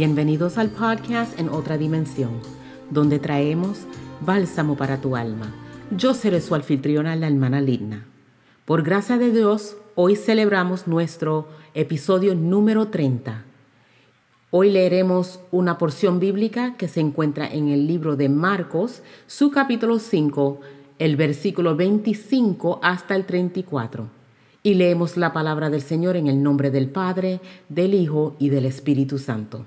Bienvenidos al podcast En otra dimensión, donde traemos bálsamo para tu alma. Yo seré su anfitriona, la hermana Lidna. Por gracia de Dios, hoy celebramos nuestro episodio número 30. Hoy leeremos una porción bíblica que se encuentra en el libro de Marcos, su capítulo 5, el versículo 25 hasta el 34. Y leemos la palabra del Señor en el nombre del Padre, del Hijo y del Espíritu Santo.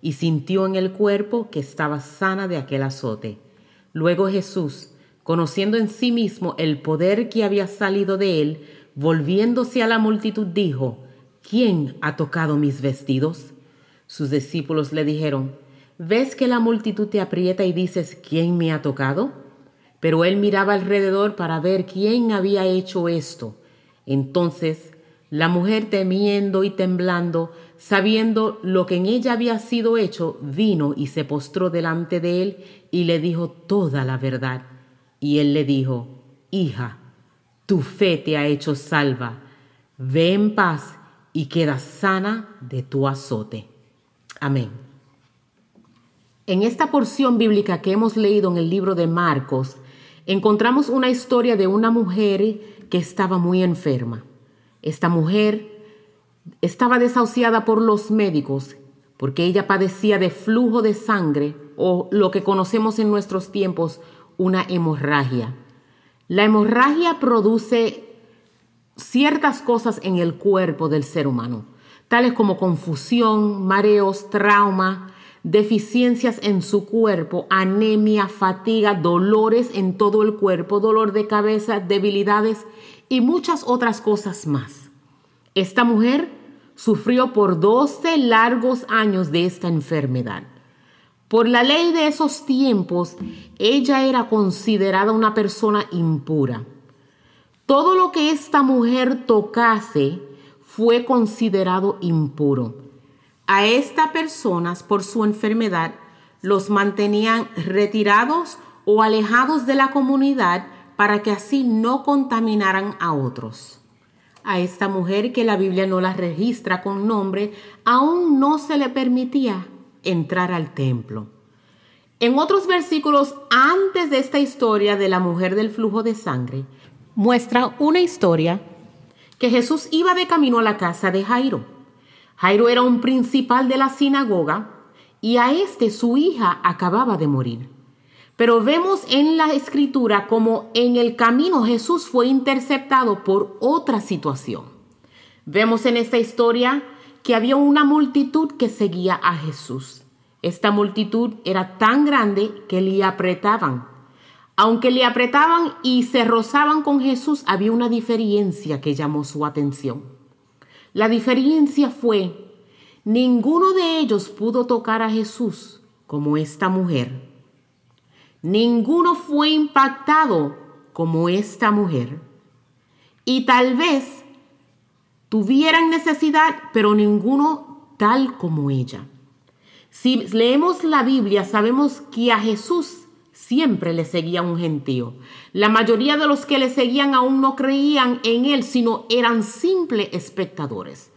y sintió en el cuerpo que estaba sana de aquel azote. Luego Jesús, conociendo en sí mismo el poder que había salido de él, volviéndose a la multitud, dijo, ¿quién ha tocado mis vestidos? Sus discípulos le dijeron, ¿ves que la multitud te aprieta y dices, ¿quién me ha tocado? Pero él miraba alrededor para ver quién había hecho esto. Entonces la mujer temiendo y temblando, sabiendo lo que en ella había sido hecho, vino y se postró delante de él y le dijo toda la verdad. Y él le dijo, Hija, tu fe te ha hecho salva. Ve en paz y queda sana de tu azote. Amén. En esta porción bíblica que hemos leído en el libro de Marcos, encontramos una historia de una mujer que estaba muy enferma. Esta mujer estaba desahuciada por los médicos porque ella padecía de flujo de sangre o lo que conocemos en nuestros tiempos una hemorragia. La hemorragia produce ciertas cosas en el cuerpo del ser humano, tales como confusión, mareos, trauma, deficiencias en su cuerpo, anemia, fatiga, dolores en todo el cuerpo, dolor de cabeza, debilidades y muchas otras cosas más. Esta mujer sufrió por 12 largos años de esta enfermedad. Por la ley de esos tiempos, ella era considerada una persona impura. Todo lo que esta mujer tocase fue considerado impuro. A estas personas, por su enfermedad, los mantenían retirados o alejados de la comunidad para que así no contaminaran a otros. A esta mujer que la Biblia no la registra con nombre, aún no se le permitía entrar al templo. En otros versículos antes de esta historia de la mujer del flujo de sangre, muestra una historia que Jesús iba de camino a la casa de Jairo. Jairo era un principal de la sinagoga y a este su hija acababa de morir. Pero vemos en la escritura como en el camino Jesús fue interceptado por otra situación. Vemos en esta historia que había una multitud que seguía a Jesús. Esta multitud era tan grande que le apretaban. Aunque le apretaban y se rozaban con Jesús, había una diferencia que llamó su atención. La diferencia fue, ninguno de ellos pudo tocar a Jesús como esta mujer ninguno fue impactado como esta mujer. Y tal vez tuvieran necesidad, pero ninguno tal como ella. Si leemos la Biblia, sabemos que a Jesús siempre le seguía un gentío. La mayoría de los que le seguían aún no creían en él, sino eran simples espectadores.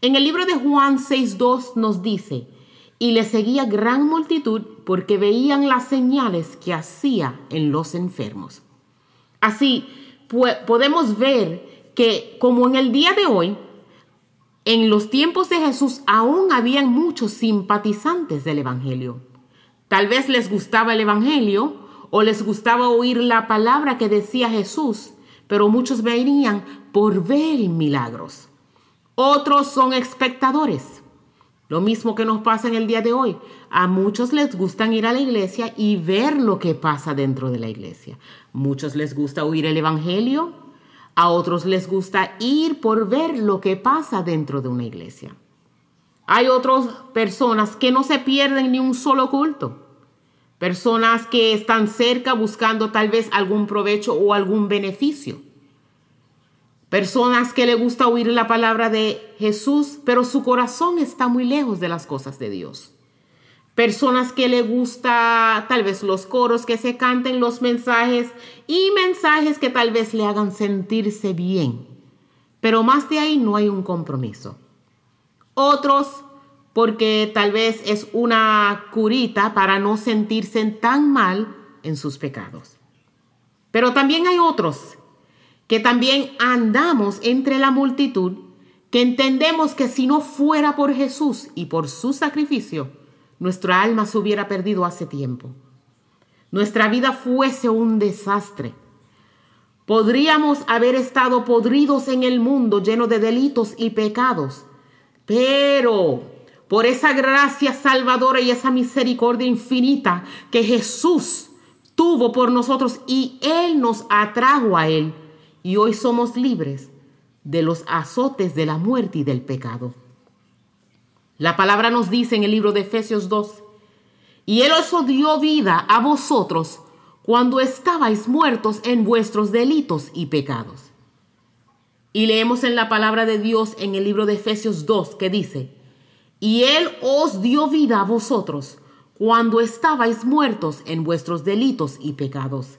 En el libro de Juan 6.2 nos dice, y le seguía gran multitud porque veían las señales que hacía en los enfermos. Así, podemos ver que como en el día de hoy, en los tiempos de Jesús aún habían muchos simpatizantes del Evangelio. Tal vez les gustaba el Evangelio o les gustaba oír la palabra que decía Jesús, pero muchos venían por ver milagros. Otros son espectadores lo mismo que nos pasa en el día de hoy. A muchos les gustan ir a la iglesia y ver lo que pasa dentro de la iglesia. Muchos les gusta oír el Evangelio. A otros les gusta ir por ver lo que pasa dentro de una iglesia. Hay otras personas que no se pierden ni un solo culto. personas que están cerca buscando tal vez algún provecho o algún beneficio. Personas que le gusta oír la palabra de Jesús, pero su corazón está muy lejos de las cosas de Dios. Personas que le gusta tal vez los coros que se canten, los mensajes y mensajes que tal vez le hagan sentirse bien. Pero más de ahí no hay un compromiso. Otros porque tal vez es una curita para no sentirse tan mal en sus pecados. Pero también hay otros que también andamos entre la multitud, que entendemos que si no fuera por Jesús y por su sacrificio, nuestra alma se hubiera perdido hace tiempo. Nuestra vida fuese un desastre. Podríamos haber estado podridos en el mundo lleno de delitos y pecados, pero por esa gracia salvadora y esa misericordia infinita que Jesús tuvo por nosotros y Él nos atrajo a Él. Y hoy somos libres de los azotes de la muerte y del pecado. La palabra nos dice en el libro de Efesios 2, y Él os dio vida a vosotros cuando estabais muertos en vuestros delitos y pecados. Y leemos en la palabra de Dios en el libro de Efesios 2 que dice, y Él os dio vida a vosotros cuando estabais muertos en vuestros delitos y pecados,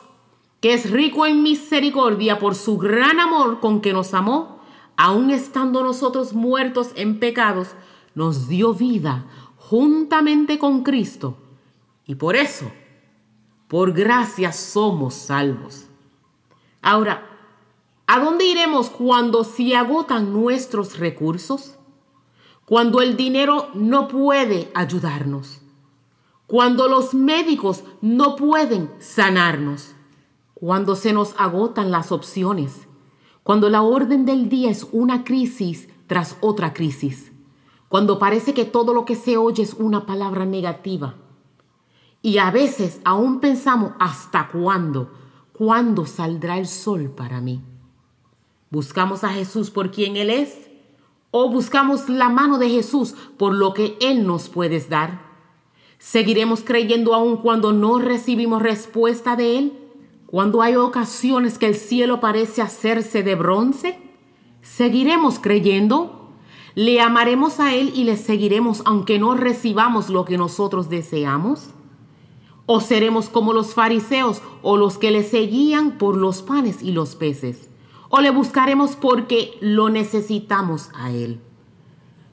que es rico en misericordia por su gran amor con que nos amó, aun estando nosotros muertos en pecados, nos dio vida juntamente con Cristo. Y por eso, por gracia somos salvos. Ahora, ¿A dónde iremos cuando se agotan nuestros recursos? Cuando el dinero no puede ayudarnos. Cuando los médicos no pueden sanarnos. Cuando se nos agotan las opciones. Cuando la orden del día es una crisis tras otra crisis. Cuando parece que todo lo que se oye es una palabra negativa. Y a veces aún pensamos hasta cuándo, cuándo saldrá el sol para mí. ¿Buscamos a Jesús por quien Él es? ¿O buscamos la mano de Jesús por lo que Él nos puede dar? ¿Seguiremos creyendo aún cuando no recibimos respuesta de Él? Cuando hay ocasiones que el cielo parece hacerse de bronce, ¿seguiremos creyendo? ¿Le amaremos a Él y le seguiremos aunque no recibamos lo que nosotros deseamos? ¿O seremos como los fariseos o los que le seguían por los panes y los peces? o le buscaremos porque lo necesitamos a Él.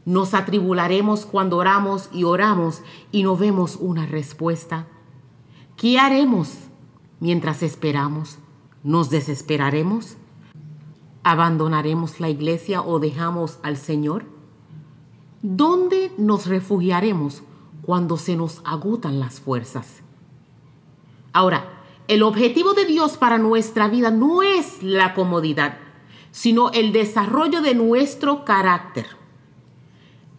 Nos atribularemos cuando oramos y oramos y no vemos una respuesta. ¿Qué haremos mientras esperamos? ¿Nos desesperaremos? ¿Abandonaremos la iglesia o dejamos al Señor? ¿Dónde nos refugiaremos cuando se nos agotan las fuerzas? Ahora, el objetivo de Dios para nuestra vida no es la comodidad, sino el desarrollo de nuestro carácter.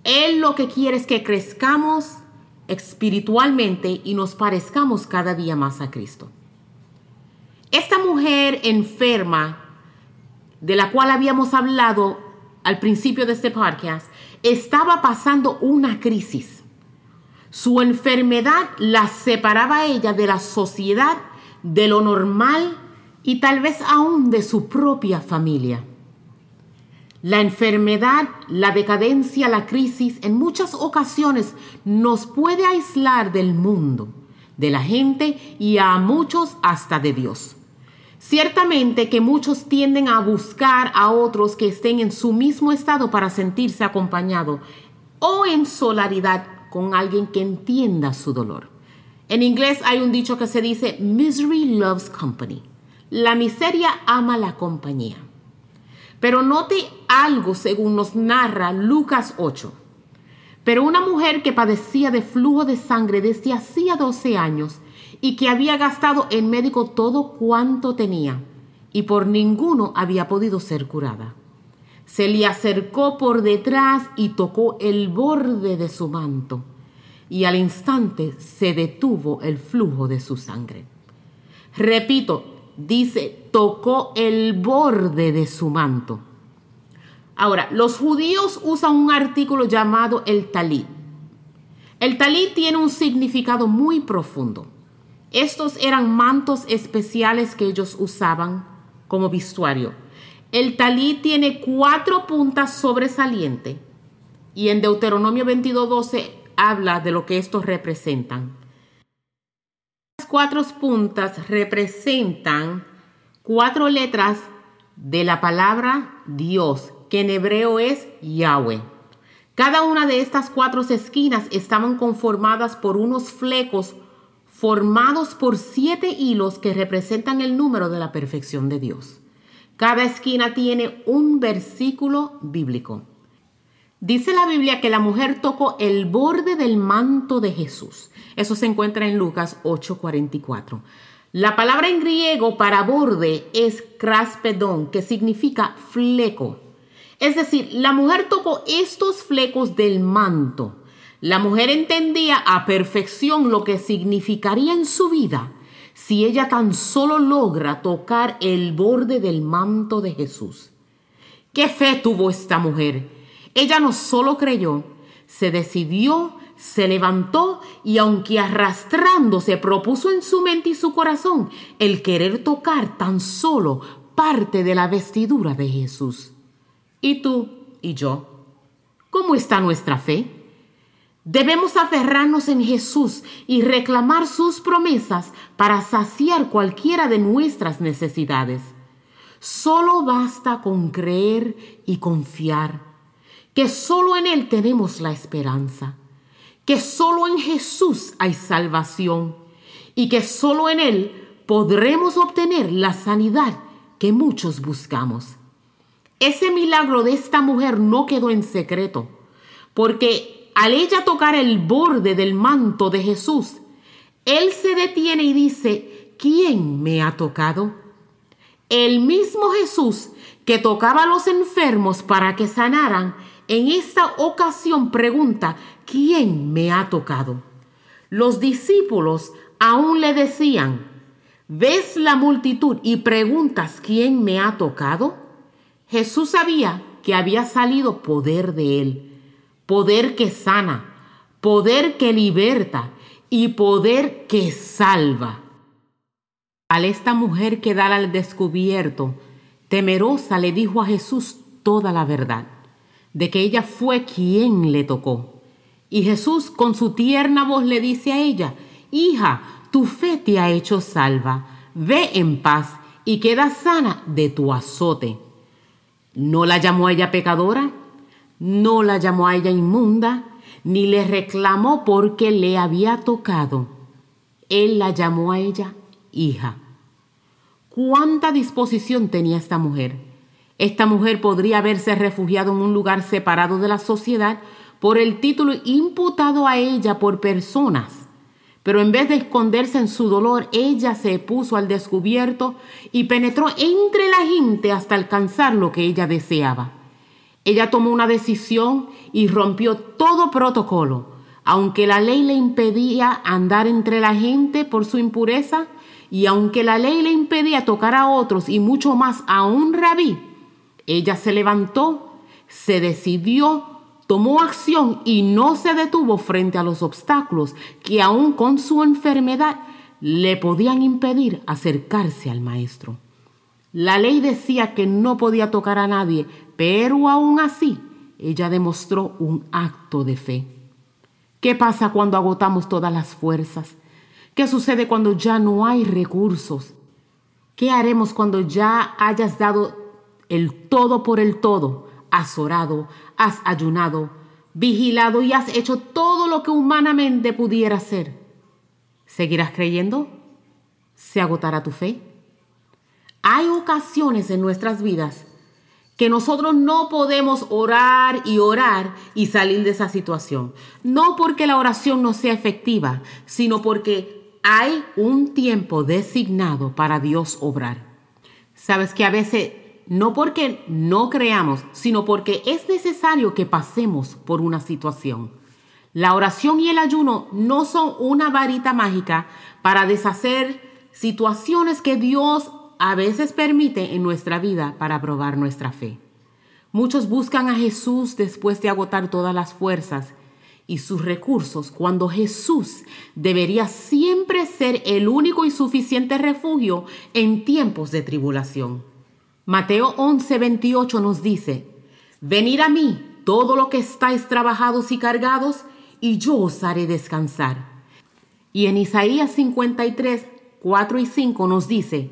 Él lo que quiere es que crezcamos espiritualmente y nos parezcamos cada día más a Cristo. Esta mujer enferma, de la cual habíamos hablado al principio de este podcast, estaba pasando una crisis. Su enfermedad la separaba a ella de la sociedad de lo normal y tal vez aún de su propia familia. La enfermedad, la decadencia, la crisis en muchas ocasiones nos puede aislar del mundo, de la gente y a muchos hasta de Dios. Ciertamente que muchos tienden a buscar a otros que estén en su mismo estado para sentirse acompañado o en solidaridad con alguien que entienda su dolor. En inglés hay un dicho que se dice, misery loves company. La miseria ama la compañía. Pero note algo según nos narra Lucas 8. Pero una mujer que padecía de flujo de sangre desde hacía 12 años y que había gastado en médico todo cuanto tenía y por ninguno había podido ser curada. Se le acercó por detrás y tocó el borde de su manto y al instante se detuvo el flujo de su sangre. Repito, dice, tocó el borde de su manto. Ahora, los judíos usan un artículo llamado el talit. El talit tiene un significado muy profundo. Estos eran mantos especiales que ellos usaban como vestuario. El talit tiene cuatro puntas sobresalientes y en Deuteronomio 22:12 habla de lo que estos representan. Las cuatro puntas representan cuatro letras de la palabra Dios, que en hebreo es Yahweh. Cada una de estas cuatro esquinas estaban conformadas por unos flecos formados por siete hilos que representan el número de la perfección de Dios. Cada esquina tiene un versículo bíblico. Dice la Biblia que la mujer tocó el borde del manto de Jesús. Eso se encuentra en Lucas 8:44. La palabra en griego para borde es craspedón, que significa fleco. Es decir, la mujer tocó estos flecos del manto. La mujer entendía a perfección lo que significaría en su vida si ella tan solo logra tocar el borde del manto de Jesús. ¿Qué fe tuvo esta mujer? Ella no solo creyó, se decidió, se levantó y aunque arrastrándose propuso en su mente y su corazón el querer tocar tan solo parte de la vestidura de Jesús. ¿Y tú y yo? ¿Cómo está nuestra fe? Debemos aferrarnos en Jesús y reclamar sus promesas para saciar cualquiera de nuestras necesidades. Solo basta con creer y confiar que solo en Él tenemos la esperanza, que solo en Jesús hay salvación y que solo en Él podremos obtener la sanidad que muchos buscamos. Ese milagro de esta mujer no quedó en secreto, porque al ella tocar el borde del manto de Jesús, Él se detiene y dice, ¿quién me ha tocado? El mismo Jesús que tocaba a los enfermos para que sanaran, en esta ocasión pregunta, ¿quién me ha tocado? Los discípulos aún le decían, ¿ves la multitud y preguntas quién me ha tocado? Jesús sabía que había salido poder de él, poder que sana, poder que liberta y poder que salva. Al esta mujer quedar al descubierto, temerosa le dijo a Jesús toda la verdad de que ella fue quien le tocó. Y Jesús con su tierna voz le dice a ella, Hija, tu fe te ha hecho salva, ve en paz y queda sana de tu azote. No la llamó ella pecadora, no la llamó a ella inmunda, ni le reclamó porque le había tocado. Él la llamó a ella hija. ¿Cuánta disposición tenía esta mujer? Esta mujer podría haberse refugiado en un lugar separado de la sociedad por el título imputado a ella por personas. Pero en vez de esconderse en su dolor, ella se puso al descubierto y penetró entre la gente hasta alcanzar lo que ella deseaba. Ella tomó una decisión y rompió todo protocolo. Aunque la ley le impedía andar entre la gente por su impureza y aunque la ley le impedía tocar a otros y mucho más a un rabí, ella se levantó, se decidió, tomó acción y no se detuvo frente a los obstáculos que aún con su enfermedad le podían impedir acercarse al maestro. La ley decía que no podía tocar a nadie, pero aún así ella demostró un acto de fe. ¿Qué pasa cuando agotamos todas las fuerzas? ¿Qué sucede cuando ya no hay recursos? ¿Qué haremos cuando ya hayas dado el todo por el todo, has orado, has ayunado, vigilado y has hecho todo lo que humanamente pudiera hacer. ¿Seguirás creyendo? ¿Se agotará tu fe? Hay ocasiones en nuestras vidas que nosotros no podemos orar y orar y salir de esa situación. No porque la oración no sea efectiva, sino porque hay un tiempo designado para Dios obrar. Sabes que a veces no porque no creamos, sino porque es necesario que pasemos por una situación. La oración y el ayuno no son una varita mágica para deshacer situaciones que Dios a veces permite en nuestra vida para probar nuestra fe. Muchos buscan a Jesús después de agotar todas las fuerzas y sus recursos cuando Jesús debería siempre ser el único y suficiente refugio en tiempos de tribulación. Mateo 11:28 nos dice, Venid a mí todo lo que estáis trabajados y cargados, y yo os haré descansar. Y en Isaías 53, 4 y 5 nos dice,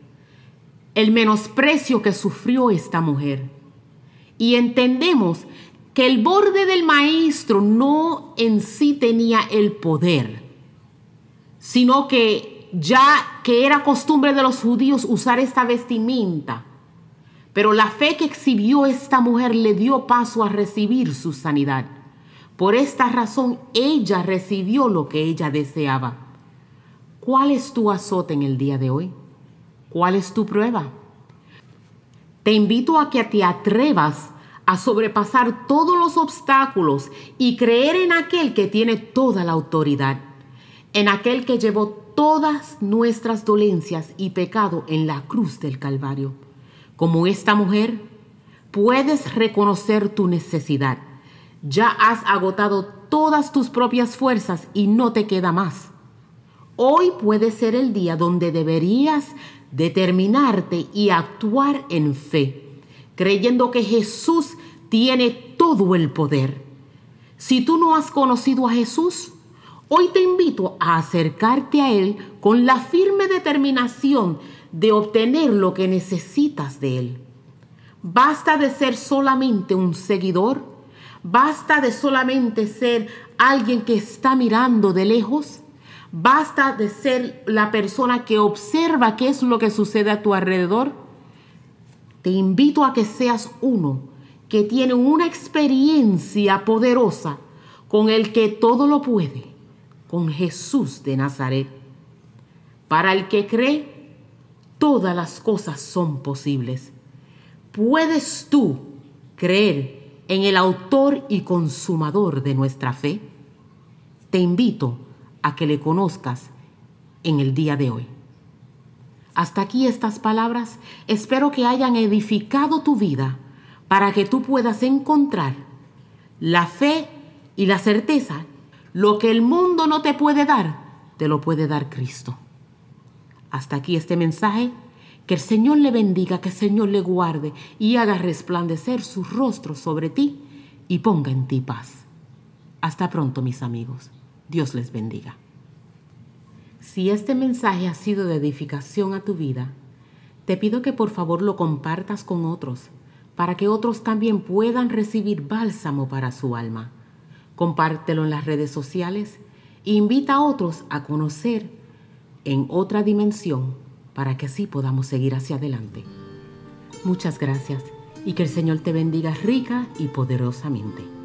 el menosprecio que sufrió esta mujer. Y entendemos que el borde del maestro no en sí tenía el poder, sino que ya que era costumbre de los judíos usar esta vestimenta. Pero la fe que exhibió esta mujer le dio paso a recibir su sanidad. Por esta razón ella recibió lo que ella deseaba. ¿Cuál es tu azote en el día de hoy? ¿Cuál es tu prueba? Te invito a que te atrevas a sobrepasar todos los obstáculos y creer en aquel que tiene toda la autoridad, en aquel que llevó todas nuestras dolencias y pecado en la cruz del Calvario. Como esta mujer, puedes reconocer tu necesidad. Ya has agotado todas tus propias fuerzas y no te queda más. Hoy puede ser el día donde deberías determinarte y actuar en fe, creyendo que Jesús tiene todo el poder. Si tú no has conocido a Jesús, hoy te invito a acercarte a Él con la firme determinación de obtener lo que necesitas de Él. Basta de ser solamente un seguidor, basta de solamente ser alguien que está mirando de lejos, Basta de ser la persona que observa qué es lo que sucede a tu alrededor. Te invito a que seas uno que tiene una experiencia poderosa con el que todo lo puede, con Jesús de Nazaret. Para el que cree, todas las cosas son posibles. ¿Puedes tú creer en el autor y consumador de nuestra fe? Te invito a que le conozcas en el día de hoy. Hasta aquí estas palabras espero que hayan edificado tu vida para que tú puedas encontrar la fe y la certeza. Lo que el mundo no te puede dar, te lo puede dar Cristo. Hasta aquí este mensaje. Que el Señor le bendiga, que el Señor le guarde y haga resplandecer su rostro sobre ti y ponga en ti paz. Hasta pronto, mis amigos. Dios les bendiga. Si este mensaje ha sido de edificación a tu vida, te pido que por favor lo compartas con otros, para que otros también puedan recibir bálsamo para su alma. Compártelo en las redes sociales e invita a otros a conocer en otra dimensión para que así podamos seguir hacia adelante. Muchas gracias y que el Señor te bendiga rica y poderosamente.